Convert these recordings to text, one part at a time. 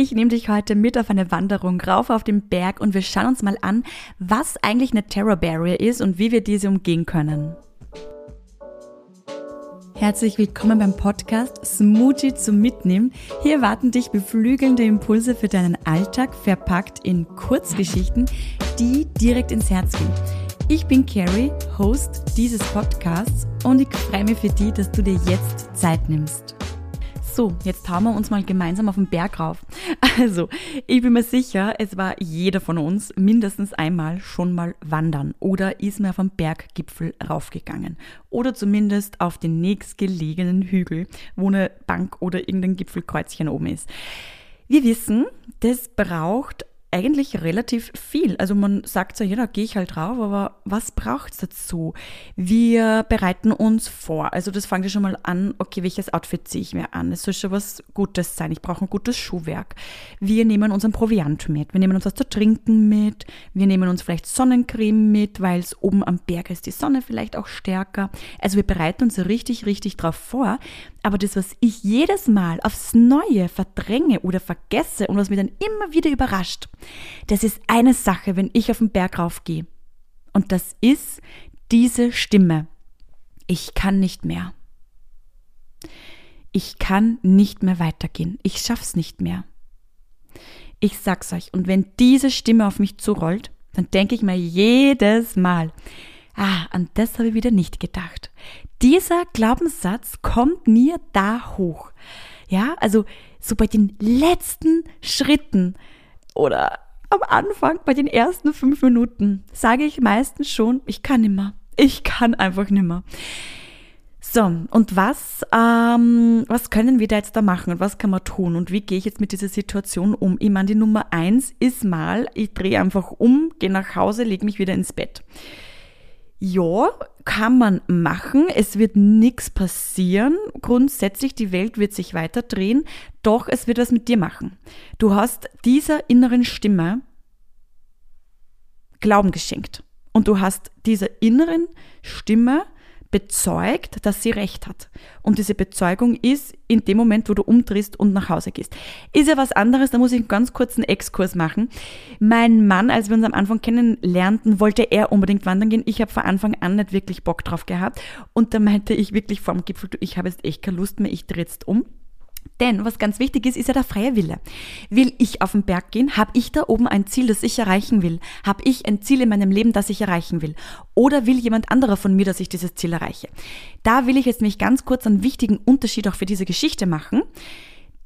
Ich nehme dich heute mit auf eine Wanderung rauf auf den Berg und wir schauen uns mal an, was eigentlich eine Terror Barrier ist und wie wir diese umgehen können. Herzlich willkommen beim Podcast Smoothie zum Mitnehmen. Hier warten dich beflügelnde Impulse für deinen Alltag, verpackt in Kurzgeschichten, die direkt ins Herz gehen. Ich bin Carrie, Host dieses Podcasts und ich freue mich für dich, dass du dir jetzt Zeit nimmst. So, jetzt hauen wir uns mal gemeinsam auf den Berg rauf. Also, ich bin mir sicher, es war jeder von uns mindestens einmal schon mal wandern oder ist mir auf den Berggipfel raufgegangen. Oder zumindest auf den nächstgelegenen Hügel, wo eine Bank oder irgendein Gipfelkreuzchen oben ist. Wir wissen, das braucht eigentlich relativ viel. Also man sagt so, ja, da gehe ich halt drauf, aber was braucht's dazu? Wir bereiten uns vor. Also das fangen wir schon mal an, okay, welches Outfit ziehe ich mir an? Es soll schon was Gutes sein. Ich brauche ein gutes Schuhwerk. Wir nehmen unseren Proviant mit. Wir nehmen uns was zu trinken mit. Wir nehmen uns vielleicht Sonnencreme mit, weil es oben am Berg ist die Sonne vielleicht auch stärker. Also wir bereiten uns richtig, richtig drauf vor. Aber das, was ich jedes Mal aufs Neue verdränge oder vergesse und was mich dann immer wieder überrascht, das ist eine Sache, wenn ich auf den Berg raufgehe. Und das ist diese Stimme. Ich kann nicht mehr. Ich kann nicht mehr weitergehen. Ich schaff's nicht mehr. Ich sag's euch. Und wenn diese Stimme auf mich zurollt, dann denke ich mir jedes Mal, ah, an das habe ich wieder nicht gedacht. Dieser Glaubenssatz kommt mir da hoch. Ja, also so bei den letzten Schritten oder am Anfang, bei den ersten fünf Minuten, sage ich meistens schon, ich kann nimmer. Ich kann einfach nimmer. So, und was, ähm, was können wir da jetzt da machen und was kann man tun und wie gehe ich jetzt mit dieser Situation um? Ich meine, die Nummer eins ist mal, ich drehe einfach um, gehe nach Hause, lege mich wieder ins Bett. Ja, kann man machen. Es wird nichts passieren. Grundsätzlich, die Welt wird sich weiter drehen, doch es wird was mit dir machen. Du hast dieser inneren Stimme Glauben geschenkt. Und du hast dieser inneren Stimme bezeugt, dass sie recht hat. Und diese Bezeugung ist in dem Moment, wo du umdrehst und nach Hause gehst. Ist ja was anderes, da muss ich einen ganz kurzen Exkurs machen. Mein Mann, als wir uns am Anfang kennenlernten, wollte er unbedingt wandern gehen. Ich habe von Anfang an nicht wirklich Bock drauf gehabt. Und da meinte ich wirklich vorm Gipfel, ich habe jetzt echt keine Lust mehr, ich drehe jetzt um. Denn was ganz wichtig ist, ist ja der freie Wille. Will ich auf den Berg gehen? Habe ich da oben ein Ziel, das ich erreichen will? Habe ich ein Ziel in meinem Leben, das ich erreichen will? Oder will jemand anderer von mir, dass ich dieses Ziel erreiche? Da will ich jetzt nämlich ganz kurz einen wichtigen Unterschied auch für diese Geschichte machen.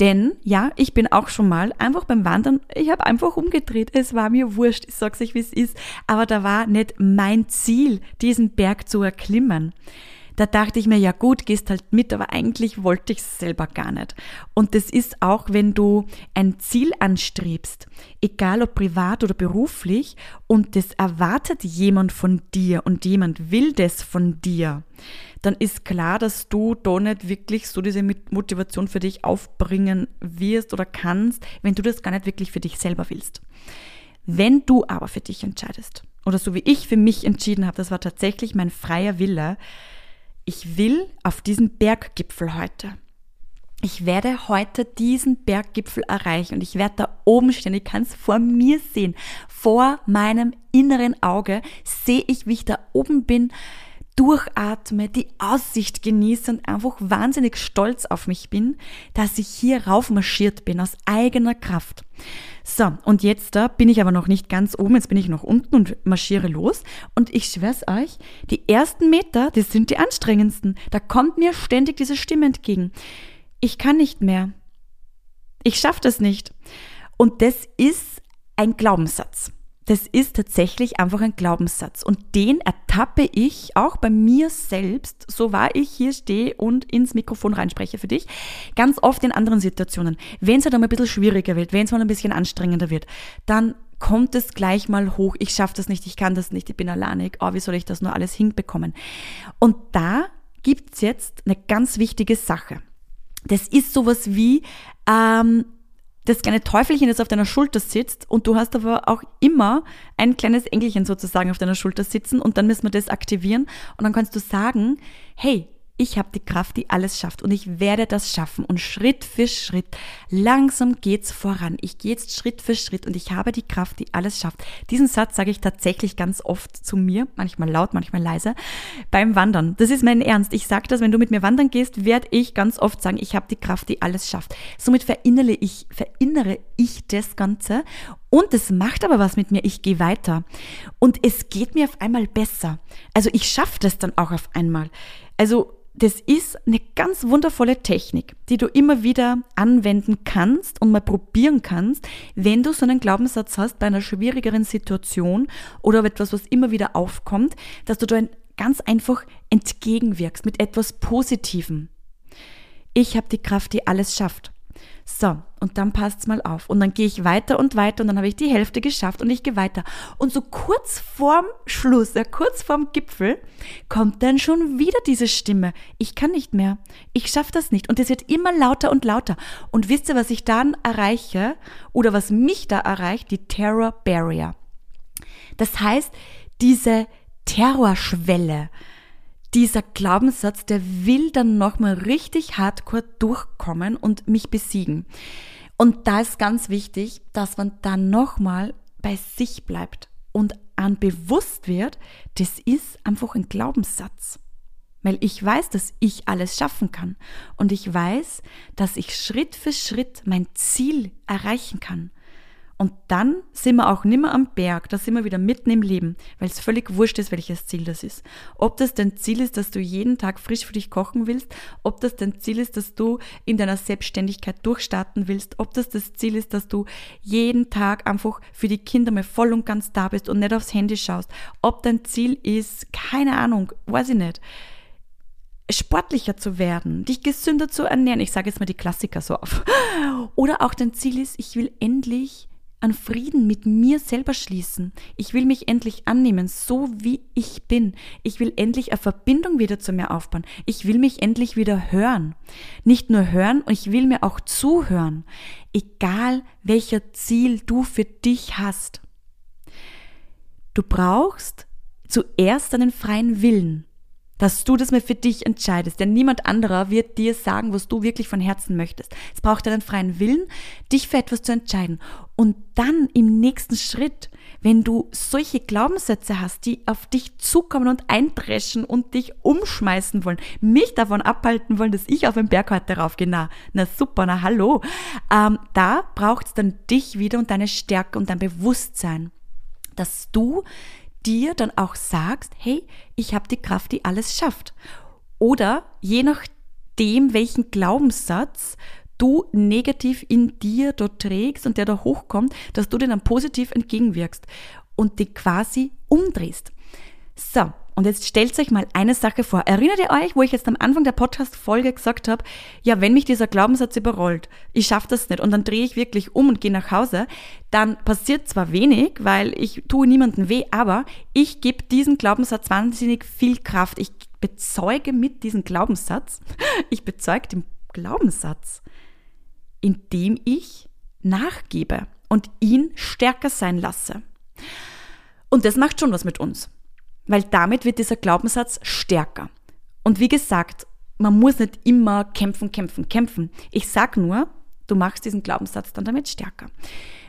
Denn ja, ich bin auch schon mal einfach beim Wandern, ich habe einfach umgedreht. Es war mir wurscht, ich sag's euch, wie es ist. Aber da war nicht mein Ziel, diesen Berg zu erklimmen. Da dachte ich mir, ja gut, gehst halt mit, aber eigentlich wollte ich es selber gar nicht. Und das ist auch, wenn du ein Ziel anstrebst, egal ob privat oder beruflich, und das erwartet jemand von dir und jemand will das von dir, dann ist klar, dass du da nicht wirklich so diese Motivation für dich aufbringen wirst oder kannst, wenn du das gar nicht wirklich für dich selber willst. Wenn du aber für dich entscheidest, oder so wie ich für mich entschieden habe, das war tatsächlich mein freier Wille, ich will auf diesen Berggipfel heute. Ich werde heute diesen Berggipfel erreichen und ich werde da oben stehen. Ich kann es vor mir sehen. Vor meinem inneren Auge sehe ich, wie ich da oben bin, durchatme, die Aussicht genieße und einfach wahnsinnig stolz auf mich bin, dass ich hier raufmarschiert bin aus eigener Kraft. So, und jetzt da bin ich aber noch nicht ganz oben, jetzt bin ich noch unten und marschiere los. Und ich schwör's euch, die ersten Meter, die sind die anstrengendsten. Da kommt mir ständig diese Stimme entgegen. Ich kann nicht mehr. Ich schaff das nicht. Und das ist ein Glaubenssatz. Das ist tatsächlich einfach ein Glaubenssatz. Und den ertappe ich auch bei mir selbst, so war ich hier stehe und ins Mikrofon reinspreche für dich, ganz oft in anderen Situationen. Wenn es halt einmal ein bisschen schwieriger wird, wenn es mal ein bisschen anstrengender wird, dann kommt es gleich mal hoch, ich schaffe das nicht, ich kann das nicht, ich bin alleinig, oh, wie soll ich das nur alles hinbekommen? Und da gibt's jetzt eine ganz wichtige Sache. Das ist sowas wie ähm, das kleine Teufelchen, das auf deiner Schulter sitzt und du hast aber auch immer ein kleines Engelchen sozusagen auf deiner Schulter sitzen und dann müssen wir das aktivieren und dann kannst du sagen, hey, ich habe die Kraft, die alles schafft und ich werde das schaffen und Schritt für Schritt, langsam geht's voran. Ich gehe jetzt Schritt für Schritt und ich habe die Kraft, die alles schafft. Diesen Satz sage ich tatsächlich ganz oft zu mir, manchmal laut, manchmal leise, beim Wandern. Das ist mein Ernst. Ich sage das, wenn du mit mir wandern gehst, werde ich ganz oft sagen, ich habe die Kraft, die alles schafft. Somit verinnere ich, verinnere ich das Ganze und es macht aber was mit mir. Ich gehe weiter. Und es geht mir auf einmal besser. Also ich schaffe das dann auch auf einmal. Also das ist eine ganz wundervolle Technik, die du immer wieder anwenden kannst und mal probieren kannst, wenn du so einen Glaubenssatz hast bei einer schwierigeren Situation oder etwas, was immer wieder aufkommt, dass du da ganz einfach entgegenwirkst mit etwas Positivem. Ich habe die Kraft, die alles schafft. So, und dann passt's mal auf. Und dann gehe ich weiter und weiter und dann habe ich die Hälfte geschafft und ich gehe weiter. Und so kurz vorm Schluss, ja, kurz vorm Gipfel, kommt dann schon wieder diese Stimme. Ich kann nicht mehr. Ich schaffe das nicht. Und es wird immer lauter und lauter. Und wisst ihr, was ich dann erreiche oder was mich da erreicht? Die Terror Barrier. Das heißt, diese Terrorschwelle, dieser Glaubenssatz, der will dann nochmal richtig hardcore durchkommen und mich besiegen. Und da ist ganz wichtig, dass man dann nochmal bei sich bleibt und an bewusst wird, das ist einfach ein Glaubenssatz. Weil ich weiß, dass ich alles schaffen kann. Und ich weiß, dass ich Schritt für Schritt mein Ziel erreichen kann. Und dann sind wir auch nimmer am Berg, da sind wir wieder mitten im Leben, weil es völlig wurscht ist, welches Ziel das ist. Ob das dein Ziel ist, dass du jeden Tag frisch für dich kochen willst, ob das dein Ziel ist, dass du in deiner Selbstständigkeit durchstarten willst, ob das das Ziel ist, dass du jeden Tag einfach für die Kinder mal voll und ganz da bist und nicht aufs Handy schaust, ob dein Ziel ist, keine Ahnung, weiß ich nicht sportlicher zu werden, dich gesünder zu ernähren. Ich sage jetzt mal die Klassiker so auf. Oder auch dein Ziel ist, ich will endlich an Frieden mit mir selber schließen. Ich will mich endlich annehmen, so wie ich bin. Ich will endlich eine Verbindung wieder zu mir aufbauen. Ich will mich endlich wieder hören. Nicht nur hören, ich will mir auch zuhören. Egal welcher Ziel du für dich hast. Du brauchst zuerst einen freien Willen dass du das mal für dich entscheidest. Denn niemand anderer wird dir sagen, was du wirklich von Herzen möchtest. Es braucht einen freien Willen, dich für etwas zu entscheiden. Und dann im nächsten Schritt, wenn du solche Glaubenssätze hast, die auf dich zukommen und eindreschen und dich umschmeißen wollen, mich davon abhalten wollen, dass ich auf den Berg heute raufgehe, na, na super, na hallo, ähm, da braucht es dann dich wieder und deine Stärke und dein Bewusstsein, dass du dir dann auch sagst, hey, ich habe die Kraft, die alles schafft. Oder je nachdem, welchen Glaubenssatz du negativ in dir dort trägst und der da hochkommt, dass du den dann positiv entgegenwirkst und die quasi umdrehst. So, und jetzt stellt euch mal eine Sache vor. Erinnert ihr euch, wo ich jetzt am Anfang der Podcast-Folge gesagt habe, ja, wenn mich dieser Glaubenssatz überrollt, ich schaffe das nicht und dann drehe ich wirklich um und gehe nach Hause, dann passiert zwar wenig, weil ich tue niemandem weh, aber ich gebe diesem Glaubenssatz wahnsinnig viel Kraft. Ich bezeuge mit diesem Glaubenssatz, ich bezeuge den Glaubenssatz, indem ich nachgebe und ihn stärker sein lasse. Und das macht schon was mit uns weil damit wird dieser Glaubenssatz stärker. Und wie gesagt, man muss nicht immer kämpfen, kämpfen, kämpfen. Ich sag nur, du machst diesen Glaubenssatz dann damit stärker.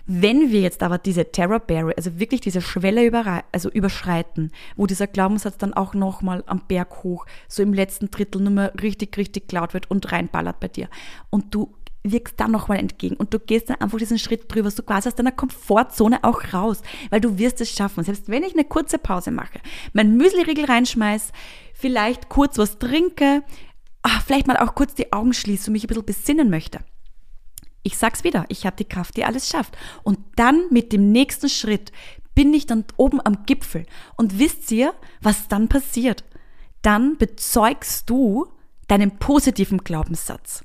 Wenn wir jetzt aber diese Terror Barrier, also wirklich diese Schwelle also überschreiten, wo dieser Glaubenssatz dann auch nochmal am Berg hoch, so im letzten Drittel nur mal richtig, richtig laut wird und reinballert bei dir und du wirkst dann nochmal entgegen und du gehst dann einfach diesen Schritt drüber, so quasi aus deiner Komfortzone auch raus, weil du wirst es schaffen. Selbst wenn ich eine kurze Pause mache, mein Müsliriegel reinschmeiß, vielleicht kurz was trinke, ach, vielleicht mal auch kurz die Augen schließe und mich ein bisschen besinnen möchte. Ich sag's wieder, ich habe die Kraft, die alles schafft. Und dann mit dem nächsten Schritt bin ich dann oben am Gipfel. Und wisst ihr, was dann passiert? Dann bezeugst du deinen positiven Glaubenssatz.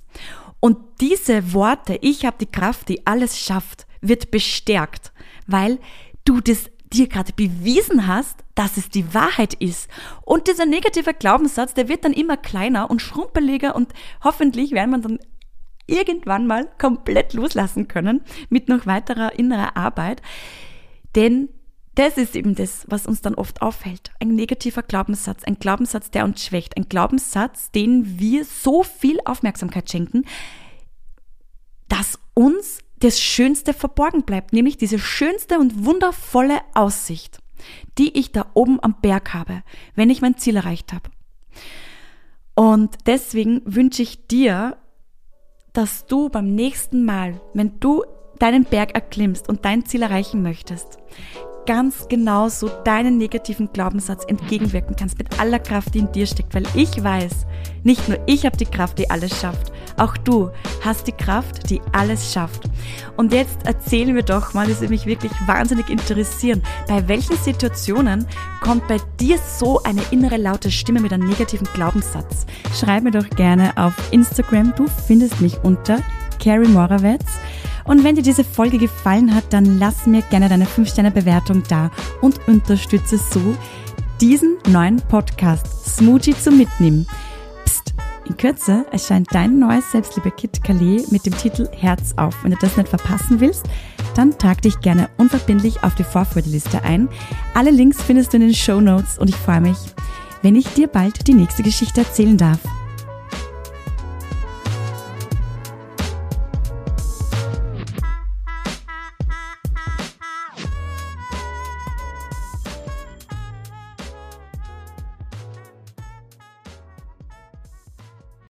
Und diese Worte, ich habe die Kraft, die alles schafft, wird bestärkt, weil du das dir gerade bewiesen hast, dass es die Wahrheit ist. Und dieser negative Glaubenssatz, der wird dann immer kleiner und schrumpeliger und hoffentlich werden wir dann irgendwann mal komplett loslassen können mit noch weiterer innerer Arbeit. Denn das ist eben das, was uns dann oft auffällt. Ein negativer Glaubenssatz, ein Glaubenssatz, der uns schwächt, ein Glaubenssatz, den wir so viel Aufmerksamkeit schenken, dass uns das Schönste verborgen bleibt, nämlich diese schönste und wundervolle Aussicht, die ich da oben am Berg habe, wenn ich mein Ziel erreicht habe. Und deswegen wünsche ich dir, dass du beim nächsten Mal, wenn du deinen Berg erklimmst und dein Ziel erreichen möchtest, ganz genauso deinen negativen Glaubenssatz entgegenwirken kannst mit aller Kraft, die in dir steckt, weil ich weiß, nicht nur ich habe die Kraft, die alles schafft, auch du hast die Kraft, die alles schafft. Und jetzt erzähl mir doch mal, das würde mich wirklich wahnsinnig interessieren, bei welchen Situationen kommt bei dir so eine innere laute Stimme mit einem negativen Glaubenssatz? Schreib mir doch gerne auf Instagram, du findest mich unter Carrie Morawetz. Und wenn dir diese Folge gefallen hat, dann lass mir gerne deine 5-Sterne-Bewertung da und unterstütze so diesen neuen Podcast Smoothie zum Mitnehmen. Psst, in Kürze erscheint dein neues Selbstliebe-Kit Calais mit dem Titel Herz auf. Wenn du das nicht verpassen willst, dann trag dich gerne unverbindlich auf die Vorfreudeliste ein. Alle Links findest du in den Show Notes und ich freue mich, wenn ich dir bald die nächste Geschichte erzählen darf.